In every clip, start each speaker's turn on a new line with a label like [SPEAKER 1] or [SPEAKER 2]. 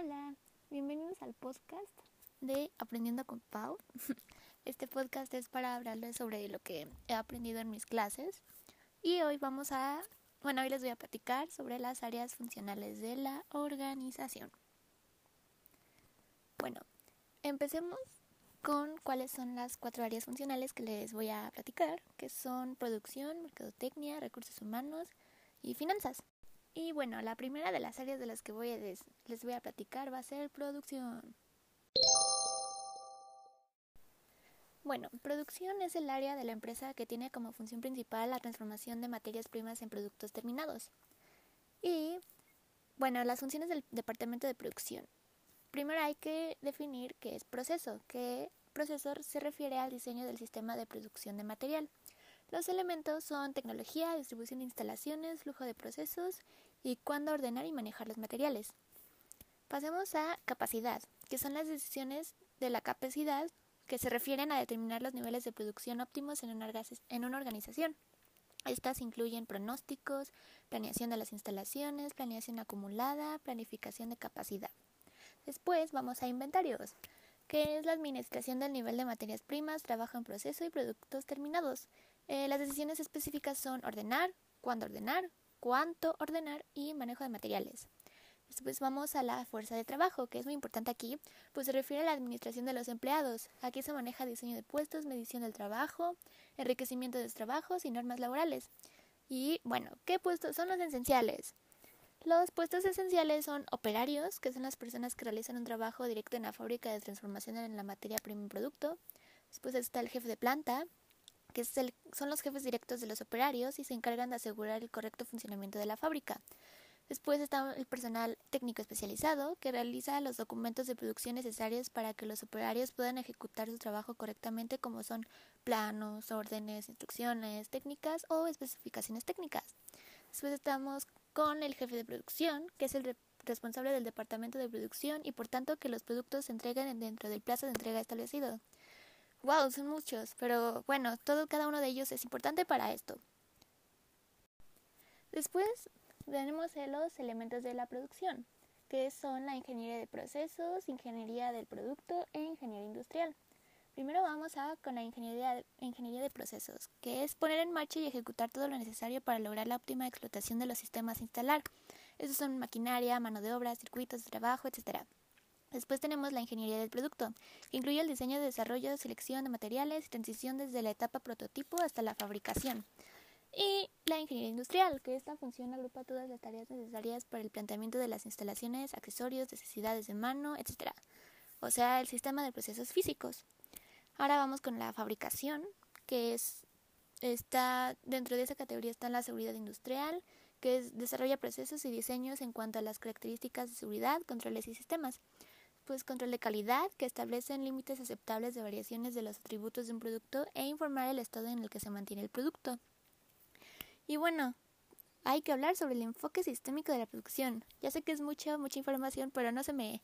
[SPEAKER 1] Hola, bienvenidos al podcast de Aprendiendo con Pau. Este podcast es para hablarles sobre lo que he aprendido en mis clases y hoy vamos a, bueno, hoy les voy a platicar sobre las áreas funcionales de la organización. Bueno, empecemos con cuáles son las cuatro áreas funcionales que les voy a platicar, que son producción, mercadotecnia, recursos humanos y finanzas. Y bueno, la primera de las áreas de las que voy a les voy a platicar va a ser producción. Bueno, producción es el área de la empresa que tiene como función principal la transformación de materias primas en productos terminados. Y bueno, las funciones del departamento de producción. Primero hay que definir qué es proceso, que proceso se refiere al diseño del sistema de producción de material. Los elementos son tecnología, distribución de instalaciones, flujo de procesos y cuándo ordenar y manejar los materiales. Pasemos a capacidad, que son las decisiones de la capacidad que se refieren a determinar los niveles de producción óptimos en una, organización. Estas incluyen pronósticos, planeación de las instalaciones, planeación acumulada, planificación de capacidad. Después vamos a inventarios, que es la administración del nivel de materias primas, trabajo en proceso y productos terminados. Eh, las decisiones específicas son ordenar, cuándo ordenar, cuánto ordenar y manejo de materiales. Después vamos a la fuerza de trabajo, que es muy importante aquí, pues se refiere a la administración de los empleados. Aquí se maneja diseño de puestos, medición del trabajo, enriquecimiento de los trabajos y normas laborales. Y bueno, ¿qué puestos son los esenciales? Los puestos esenciales son operarios, que son las personas que realizan un trabajo directo en la fábrica de transformación en la materia prima en producto. Después está el jefe de planta, que son los jefes directos de los operarios y se encargan de asegurar el correcto funcionamiento de la fábrica. Después está el personal técnico especializado, que realiza los documentos de producción necesarios para que los operarios puedan ejecutar su trabajo correctamente, como son planos, órdenes, instrucciones técnicas o especificaciones técnicas. Después estamos con el jefe de producción, que es el responsable del departamento de producción y por tanto que los productos se entreguen dentro del plazo de entrega establecido. Wow, son muchos, pero bueno, todo cada uno de ellos es importante para esto. Después tenemos los elementos de la producción, que son la ingeniería de procesos, ingeniería del producto e ingeniería industrial. Primero vamos a con la ingeniería, ingeniería de procesos, que es poner en marcha y ejecutar todo lo necesario para lograr la óptima explotación de los sistemas a instalar. Estos son maquinaria, mano de obra, circuitos de trabajo, etc. Después tenemos la ingeniería del producto, que incluye el diseño, desarrollo, selección de materiales y transición desde la etapa prototipo hasta la fabricación. Y la ingeniería industrial, que esta función agrupa todas las tareas necesarias para el planteamiento de las instalaciones, accesorios, necesidades de mano, etc. O sea, el sistema de procesos físicos. Ahora vamos con la fabricación, que es está dentro de esa categoría está la seguridad industrial, que desarrolla procesos y diseños en cuanto a las características de seguridad, controles y sistemas pues control de calidad, que establecen límites aceptables de variaciones de los atributos de un producto e informar el estado en el que se mantiene el producto. Y bueno, hay que hablar sobre el enfoque sistémico de la producción. Ya sé que es mucha, mucha información, pero no se me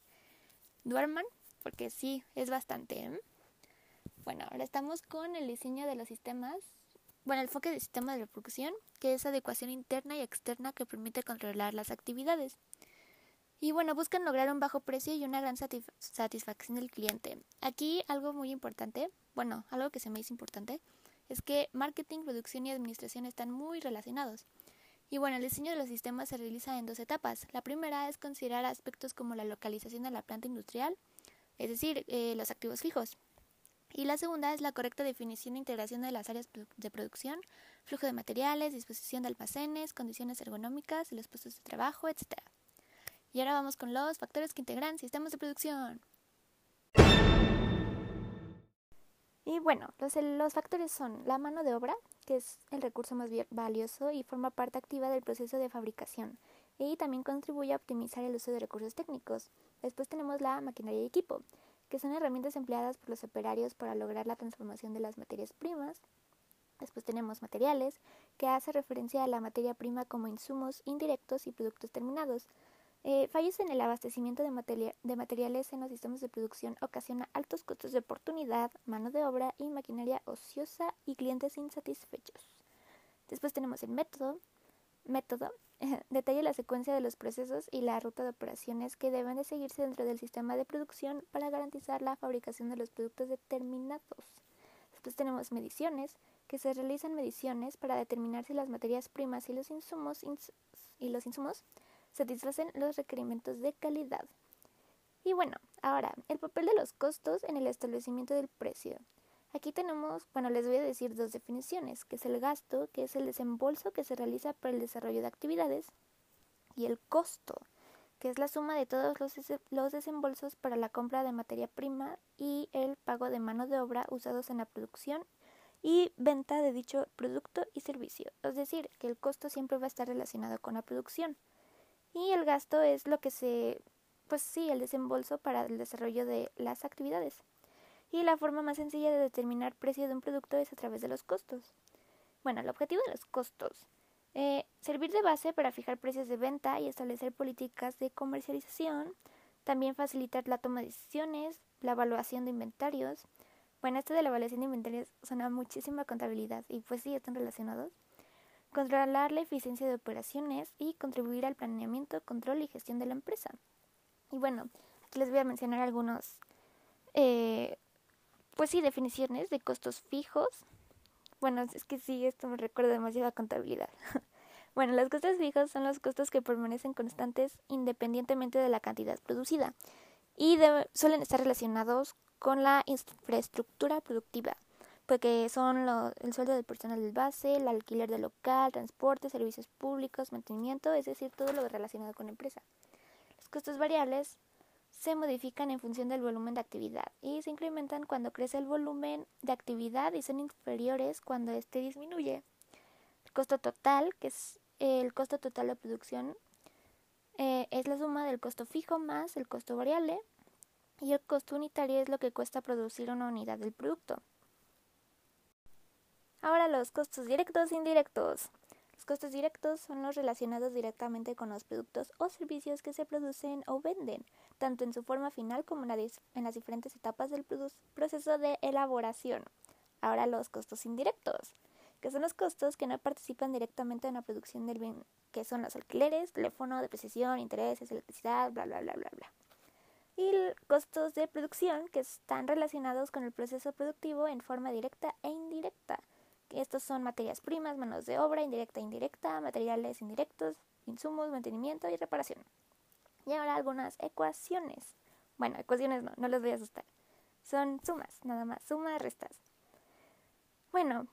[SPEAKER 1] duerman, porque sí, es bastante. ¿eh? Bueno, ahora estamos con el diseño de los sistemas. Bueno, el enfoque de sistema de la producción, que es adecuación interna y externa que permite controlar las actividades. Y bueno, buscan lograr un bajo precio y una gran satisfacción del cliente. Aquí algo muy importante, bueno, algo que se me hizo importante, es que marketing, producción y administración están muy relacionados. Y bueno, el diseño de los sistemas se realiza en dos etapas. La primera es considerar aspectos como la localización de la planta industrial, es decir, eh, los activos fijos. Y la segunda es la correcta definición e integración de las áreas de producción, flujo de materiales, disposición de almacenes, condiciones ergonómicas los puestos de trabajo, etc. Y ahora vamos con los factores que integran sistemas de producción. Y bueno, los, los, factores son la mano de obra, que es el recurso más valioso y forma parte activa del proceso de fabricación, y también contribuye a optimizar el uso de recursos técnicos. Después tenemos la maquinaria y equipo, que son herramientas empleadas por los operarios para lograr la transformación de las materias primas. Después tenemos materiales, que hace referencia a la materia prima como insumos indirectos y productos terminados. Eh, fallos en el abastecimiento de, materiales en los sistemas de producción ocasiona altos costos de oportunidad, mano de obra y maquinaria ociosa y clientes insatisfechos. Después tenemos el método. Método detalla la secuencia de los procesos y la ruta de operaciones que deben de seguirse dentro del sistema de producción para garantizar la fabricación de los productos determinados. Después tenemos mediciones, que se realizan mediciones para determinar si las materias primas y los y los insumos satisfacen los requerimientos de calidad. Y bueno, ahora, el papel de los costos en el establecimiento del precio. Aquí tenemos, bueno, les voy a decir dos definiciones, que es el gasto, que es el desembolso que se realiza para el desarrollo de actividades, y el costo, que es la suma de todos los, los desembolsos para la compra de materia prima y el pago de mano de obra usados en la producción y venta de dicho producto y servicio. Es decir, que el costo siempre va a estar relacionado con la producción. Y el gasto es lo que se, pues sí, el desembolso para el desarrollo de las actividades y la forma más sencilla de determinar precio de un producto es a través de los costos. Bueno, el objetivo de los costos. Eh, servir de base para fijar precios de venta y establecer políticas de comercialización. También facilitar la toma de decisiones, la evaluación de inventarios. Bueno, esto de la evaluación de inventarios suena muchísima contabilidad y pues sí, están relacionados. Controlar la eficiencia de operaciones y contribuir al planeamiento, control y gestión de la empresa. Y bueno, aquí les voy a mencionar algunos eh, pues sí, definiciones de costos fijos. Bueno, es que sí, esto me recuerda demasiado a contabilidad. bueno, los costos fijos son los costos que permanecen constantes independientemente de la cantidad producida y suelen estar relacionados con la infraestructura productiva, porque son el sueldo del personal del base, el alquiler del local, transporte, servicios públicos, mantenimiento, es decir, todo lo relacionado con la empresa. Los costos variables se modifican en función del volumen de actividad y se incrementan cuando crece el volumen de actividad y son inferiores cuando éste disminuye. El costo total, que es el costo total de producción, eh, es la suma del costo fijo más el costo variable y el costo unitario es lo que cuesta producir una unidad del producto. Ahora los costos directos e indirectos. Los costos directos son los relacionados directamente con los productos o servicios que se producen o venden, tanto en su forma final como en, las diferentes etapas del proceso de elaboración. Ahora los costos indirectos, que son los costos que no participan directamente en la producción del bien, que son los alquileres, teléfono, depreciación, intereses, electricidad, bla, bla, bla, bla, bla. Y costos de producción, que están relacionados con el proceso productivo en forma directa e indirecta estos son materias primas, manos de obra, indirecta e indirecta, materiales indirectos, insumos, mantenimiento y reparación. Y ahora algunas ecuaciones. Bueno, ecuaciones no, no les voy a asustar. Son sumas, nada más, sumas, restas. Bueno,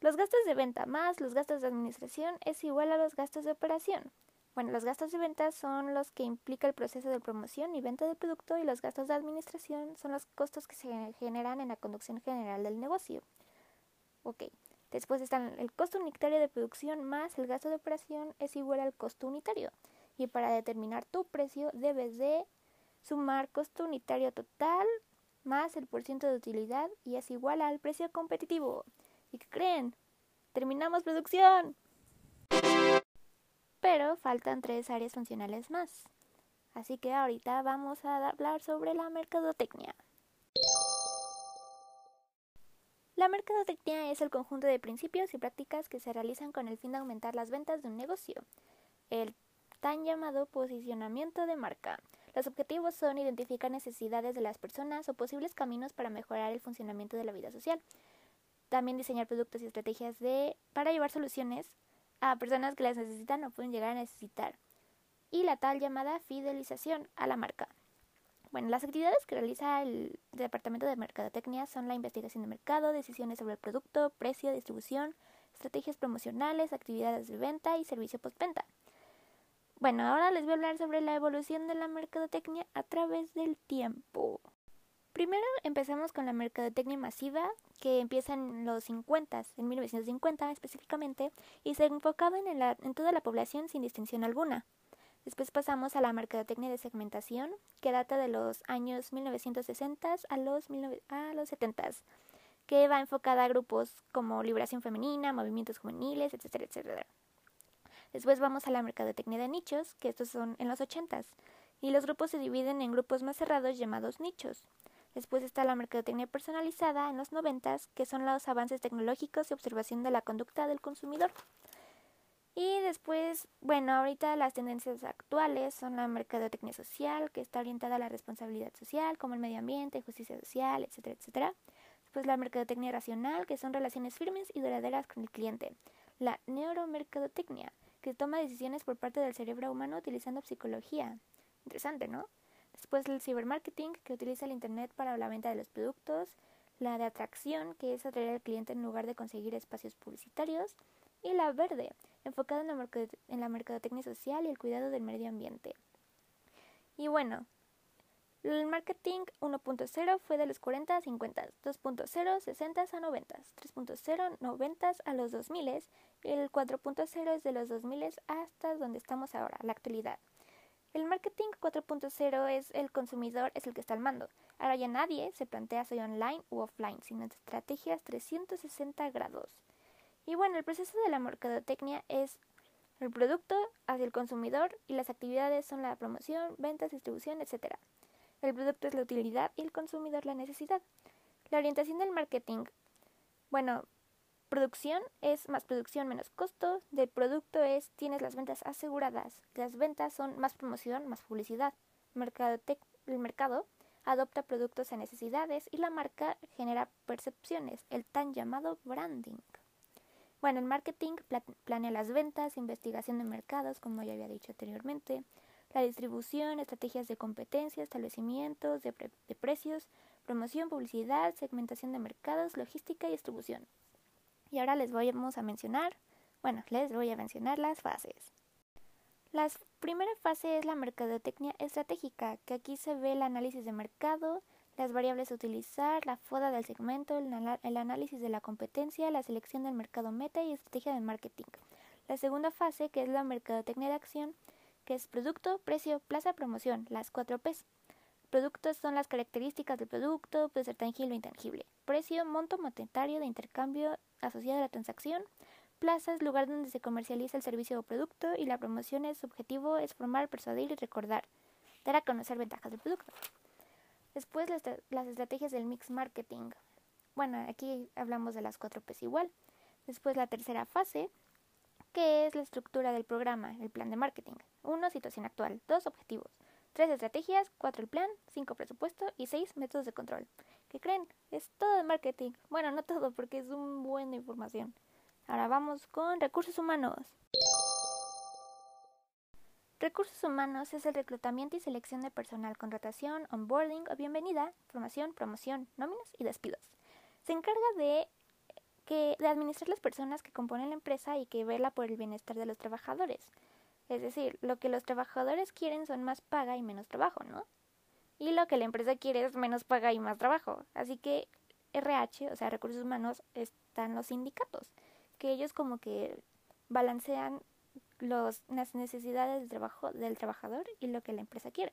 [SPEAKER 1] los gastos de venta más los gastos de administración es igual a los gastos de operación. Bueno, los gastos de venta son los que implica el proceso de promoción y venta del producto y los gastos de administración son los costos que se generan en la conducción general del negocio. Ok, Después están el costo unitario de producción más el gasto de operación es igual al costo unitario. Y para determinar tu precio debes de sumar costo unitario total más el porcentaje de utilidad y es igual al precio competitivo. ¿Y qué creen? ¡Terminamos producción! Pero faltan tres áreas funcionales más. Así que ahorita vamos a hablar sobre la mercadotecnia. La mercadotecnia es el conjunto de principios y prácticas que se realizan con el fin de aumentar las ventas de un negocio. El tan llamado posicionamiento de marca. Los objetivos son identificar necesidades de las personas o posibles caminos para mejorar el funcionamiento de la vida social. También diseñar productos y estrategias de, para llevar soluciones a personas que las necesitan o pueden llegar a necesitar. Y la tal llamada fidelización a la marca. Bueno, las actividades que realiza el Departamento de Mercadotecnia son la investigación de mercado, decisiones sobre el producto, precio, distribución, estrategias promocionales, actividades de venta y servicio postventa. Bueno, ahora les voy a hablar sobre la evolución de la mercadotecnia a través del tiempo. Primero empezamos con la mercadotecnia masiva, que empieza en los 50, en 1950 específicamente, y se enfocaba en, en toda la población sin distinción alguna. Después pasamos a la mercadotecnia de segmentación, que data de los años 1960 a los, a los 70, que va enfocada a grupos como liberación femenina, movimientos juveniles, etcétera, etcétera. Después vamos a la mercadotecnia de nichos, que estos son en los 80 y los grupos se dividen en grupos más cerrados llamados nichos. Después está la mercadotecnia personalizada en los 90, que son los avances tecnológicos y observación de la conducta del consumidor. Y después, bueno, ahorita las tendencias actuales son la mercadotecnia social, que está orientada a la responsabilidad social, como el medio ambiente, justicia social, etcétera, etcétera. Después la mercadotecnia racional, que son relaciones firmes y duraderas con el cliente. La neuromercadotecnia, que toma decisiones por parte del cerebro humano utilizando psicología. Interesante, ¿no? Después el cibermarketing, que utiliza el Internet para la venta de los productos. La de atracción, que es atraer al cliente en lugar de conseguir espacios publicitarios. Y la verde, enfocada en la, mercadotecnia social y el cuidado del medio ambiente. Y bueno, el marketing 1.0 fue de los 40 a 50, 2.0 60 a 90, 3.0 90 a los 2000 y el 4.0 es de los 2000 hasta donde estamos ahora, la actualidad. El marketing 4.0 es el consumidor es el que está al mando. Ahora ya nadie se plantea si online u offline, sino estrategias 360 grados. Y bueno, el proceso de la mercadotecnia es el producto hacia el consumidor y las actividades son la promoción, ventas, distribución, etc. El producto es la utilidad y el consumidor la necesidad. La orientación del marketing. Bueno, producción es más producción menos costo. Del producto es tienes las ventas aseguradas. Las ventas son más promoción, más publicidad. el mercado adopta productos a necesidades y la marca genera percepciones, el tan llamado branding. Bueno, el marketing planea las ventas, investigación de mercados, como ya había dicho anteriormente, la distribución, estrategias de competencia, establecimientos de, de precios, promoción, publicidad, segmentación de mercados, logística y distribución. Y ahora les voy a mencionar, bueno, les voy a mencionar las fases. La primera fase es la mercadotecnia estratégica, que aquí se ve el análisis de mercado, las variables a utilizar, la foda del segmento, el, análisis de la competencia, la selección del mercado meta y estrategia de marketing. La segunda fase, que es la mercadotecnia de acción, que es producto, precio, plaza, promoción, las cuatro P's. Productos son las características del producto, puede ser tangible o intangible. Precio, monto monetario de intercambio asociado a la transacción. Plaza lugar donde se comercializa el servicio o producto y la promoción es su objetivo es formar, persuadir y recordar, dar a conocer ventajas del producto. Después las, estrategias del mix marketing. Bueno, aquí hablamos de las cuatro P's igual. Después la tercera fase, que es la estructura del programa, el plan de marketing. Uno, situación actual. Dos, objetivos. Tres, estrategias. Cuatro, el plan. Cinco, presupuesto. Y seis, métodos de control. ¿Qué creen? Es todo de marketing. Bueno, no todo, porque es un buen de información. Ahora vamos con recursos humanos. Recursos humanos es el reclutamiento y selección de personal, contratación, onboarding o bienvenida, formación, promoción, nóminas y despidos. Se encarga de, que, de administrar las personas que componen la empresa y que vela por el bienestar de los trabajadores. Es decir, lo que los trabajadores quieren son más paga y menos trabajo, ¿no? Y lo que la empresa quiere es menos paga y más trabajo. Así que RH, o sea, recursos humanos, están los sindicatos, que ellos como que balancean los, las necesidades del, trabajo, del trabajador y lo que la empresa quiere.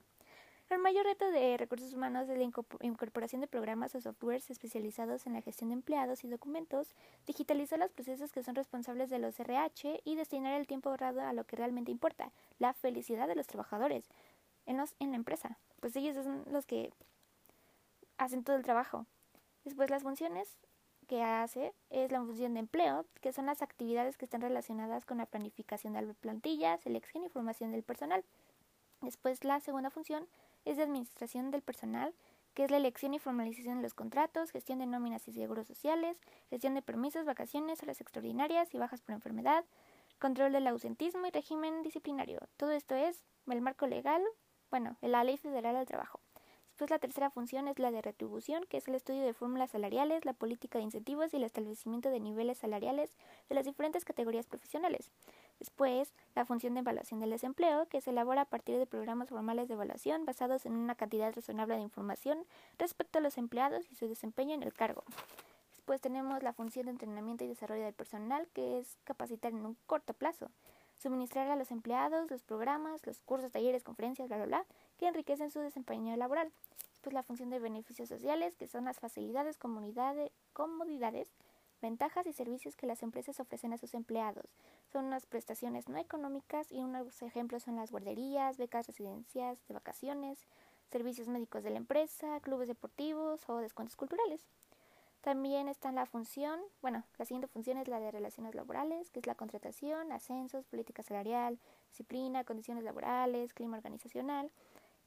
[SPEAKER 1] El mayor reto de recursos humanos es la incorporación de programas o softwares especializados en la gestión de empleados y documentos, digitalizar los procesos que son responsables de los RH y destinar el tiempo ahorrado a lo que realmente importa, la felicidad de los trabajadores en la empresa. Pues ellos son los que hacen todo el trabajo. Después las funciones que hace es la función de empleo, que son las actividades que están relacionadas con la planificación de la plantilla, selección y formación del personal. Después la segunda función es de administración del personal, que es la elección y formalización de los contratos, gestión de nóminas y seguros sociales, gestión de permisos, vacaciones, horas extraordinarias y bajas por enfermedad, control del ausentismo y régimen disciplinario. Todo esto es el marco legal, bueno, la Ley Federal del Trabajo. Después la tercera función es la de retribución, que es el estudio de fórmulas salariales, la política de incentivos y el establecimiento de niveles salariales de las diferentes categorías profesionales. Después, la función de evaluación del desempleo, que se elabora a partir de programas formales de evaluación basados en una cantidad razonable de información respecto a los empleados y su desempeño en el cargo. Después tenemos la función de entrenamiento y desarrollo del personal, que es capacitar en un corto plazo, suministrar a los empleados los programas, los cursos, talleres, conferencias, bla, bla, bla, que enriquecen su desempeño laboral. Después la función de beneficios sociales, que son las facilidades, comodidades, ventajas y servicios que las empresas ofrecen a sus empleados. Son unas prestaciones no económicas y unos ejemplos son las guarderías, becas residencias de vacaciones, servicios médicos de la empresa, clubes deportivos o descuentos culturales. También está la función, bueno, la siguiente función es la de relaciones laborales, que es la contratación, ascensos, política salarial, disciplina, condiciones laborales, clima organizacional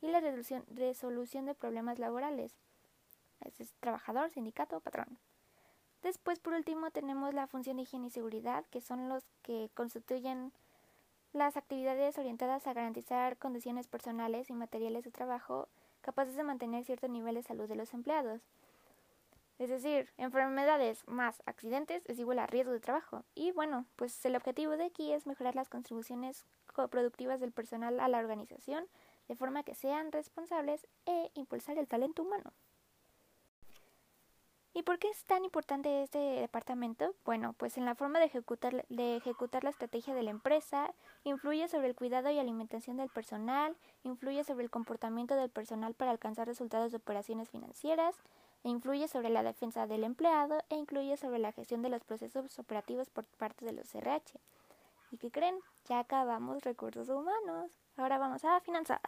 [SPEAKER 1] y la resolución, de problemas laborales. es trabajador, sindicato, patrón. Después, por último, tenemos la función de higiene y seguridad, que son los que constituyen las actividades orientadas a garantizar condiciones personales y materiales de trabajo capaces de mantener cierto nivel de salud de los empleados. Es decir, enfermedades más accidentes es igual a riesgo de trabajo. Y bueno, pues el objetivo de aquí es mejorar las contribuciones productivas del personal a la organización de forma que sean responsables e impulsar el talento humano. ¿Y por qué es tan importante este departamento? Bueno, pues en la forma de ejecutar, la estrategia de la empresa, influye sobre el cuidado y alimentación del personal, influye sobre el comportamiento del personal para alcanzar resultados de operaciones financieras, e influye sobre la defensa del empleado e incluye sobre la gestión de los procesos operativos por parte de los RH. ¿Y qué creen? Ya acabamos recursos humanos. Ahora vamos a finanzas.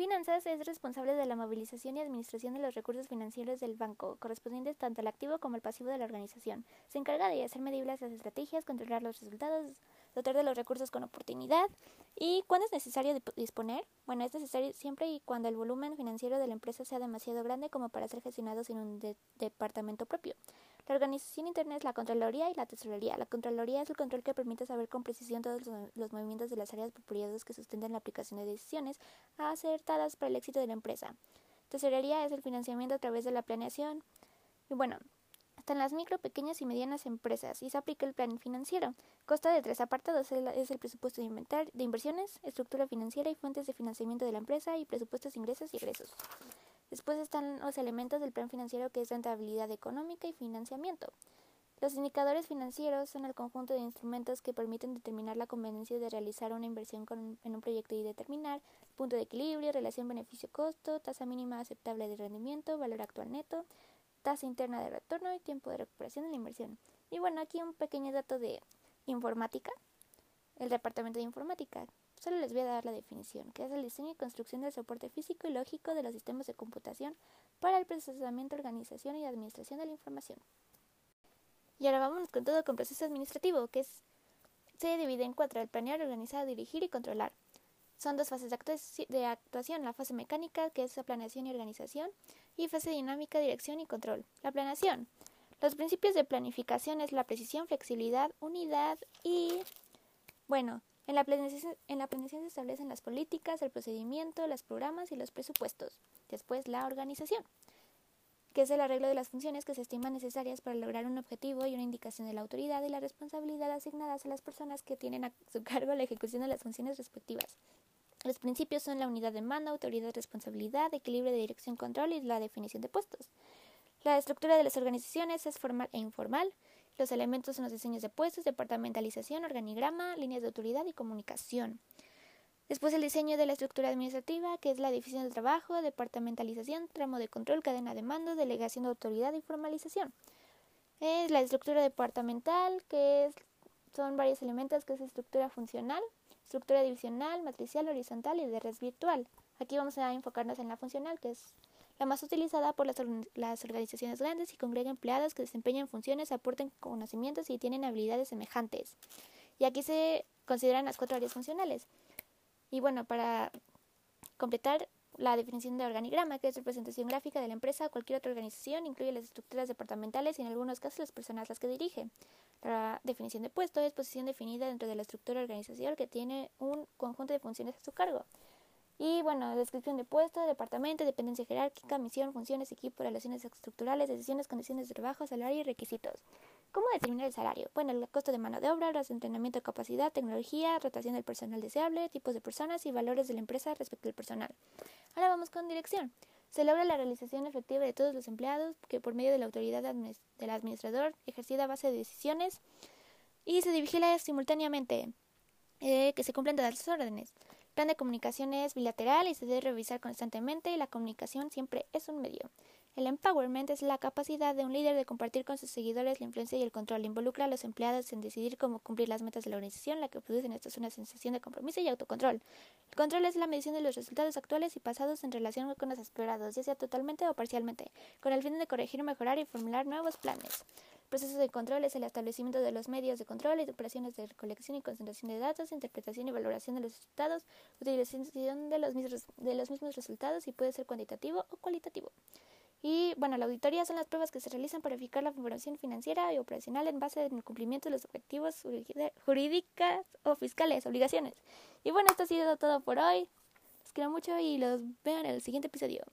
[SPEAKER 1] Finanzas es responsable de la movilización y administración de los recursos financieros del banco, correspondientes tanto al activo como al pasivo de la organización. Se encarga de hacer medibles las estrategias, controlar los resultados, dotar de los recursos con oportunidad. ¿Y cuándo es necesario disponer? Bueno, es necesario siempre y cuando el volumen financiero de la empresa sea demasiado grande como para ser gestionado sin un departamento propio. La organización interna es la Contraloría y la Tesorería. La Contraloría es el control que permite saber con precisión todos los, movimientos de las áreas por que sustentan la aplicación de decisiones acertadas para el éxito de la empresa. Tesorería es el financiamiento a través de la planeación. Y bueno, están las micro, pequeñas y medianas empresas y se aplica el plan financiero. Consta de tres apartados, es el presupuesto de, de inversiones, estructura financiera y fuentes de financiamiento de la empresa y presupuestos de ingresos y egresos. Después están los elementos del plan financiero que es rentabilidad económica y financiamiento. Los indicadores financieros son el conjunto de instrumentos que permiten determinar la conveniencia de realizar una inversión en un proyecto y determinar punto de equilibrio, relación beneficio-costo, tasa mínima aceptable de rendimiento, valor actual neto, tasa interna de retorno y tiempo de recuperación de la inversión. Y bueno, aquí un pequeño dato de informática, el departamento de informática. Solo les voy a dar la definición, que es el diseño y construcción del soporte físico y lógico de los sistemas de computación para el procesamiento, organización y administración de la información. Y ahora vamos con todo con proceso administrativo, que se divide en cuatro, el planear, organizar, dirigir y controlar. Son dos fases de, de actuación, la fase mecánica, que es la planeación y organización, y fase dinámica, dirección y control. La planeación. Los principios de planificación es la precisión, flexibilidad, unidad y, bueno, en la, planeación, se establecen las políticas, el procedimiento, los programas y los presupuestos. Después, la organización, que es el arreglo de las funciones que se estiman necesarias para lograr un objetivo y una indicación de la autoridad y la responsabilidad asignadas a las personas que tienen a su cargo la ejecución de las funciones respectivas. Los principios son la unidad de mando, autoridad, responsabilidad, equilibrio de dirección, control y la definición de puestos. La estructura de las organizaciones es formal e informal. Los elementos son los diseños de puestos, departamentalización, organigrama, líneas de autoridad y comunicación. Después el diseño de la estructura administrativa, que es la división del trabajo, departamentalización, tramo de control, cadena de mando, delegación de autoridad y formalización. Es la estructura departamental, que es, son varios elementos, que es estructura funcional, estructura divisional, matricial, horizontal y de red virtual. Aquí vamos a enfocarnos en la funcional, que es la más utilizada por las, organizaciones grandes y congrega empleados que desempeñan funciones, aporten conocimientos y tienen habilidades semejantes. Y aquí se consideran las cuatro áreas funcionales. Y bueno, para completar la definición de organigrama, que es representación gráfica de la empresa o cualquier otra organización, incluye las estructuras departamentales y en algunos casos las personas las que dirige. La definición de puesto es posición definida dentro de la estructura organizacional que tiene un conjunto de funciones a su cargo. Y bueno, descripción de puesto, departamento, dependencia jerárquica, misión, funciones, equipo, relaciones estructurales, decisiones, condiciones de trabajo, salario y requisitos. ¿Cómo determinar el salario? Bueno, el costo de mano de obra, de entrenamiento capacidad, tecnología, rotación del personal deseable, tipos de personas y valores de la empresa respecto al personal. Ahora vamos con dirección. Se logra la realización efectiva de todos los empleados que por medio de la autoridad del administrador ejercida a base de decisiones y se vigila simultáneamente eh, que se cumplan todas las órdenes plan de comunicación es bilateral y se debe revisar constantemente y la comunicación siempre es un medio. El empowerment es la capacidad de un líder de compartir con sus seguidores la influencia y el control. Involucra a los empleados en decidir cómo cumplir las metas de la organización, la que produce en esto es una sensación de compromiso y autocontrol. El control es la medición de los resultados actuales y pasados en relación con los esperados, ya sea totalmente o parcialmente, con el fin de corregir, mejorar y formular nuevos planes. El proceso de control es el establecimiento de los medios de control y operaciones de recolección y concentración de datos, interpretación y valoración de los resultados, utilización de los mismos, de los mismos resultados y puede ser cuantitativo o cualitativo. Y bueno, la auditoría son las pruebas que se realizan para verificar la información financiera y operacional en base al cumplimiento de los objetivos jurídicas o fiscales, obligaciones. Y bueno, esto ha sido todo por hoy. Los quiero mucho y los veo en el siguiente episodio.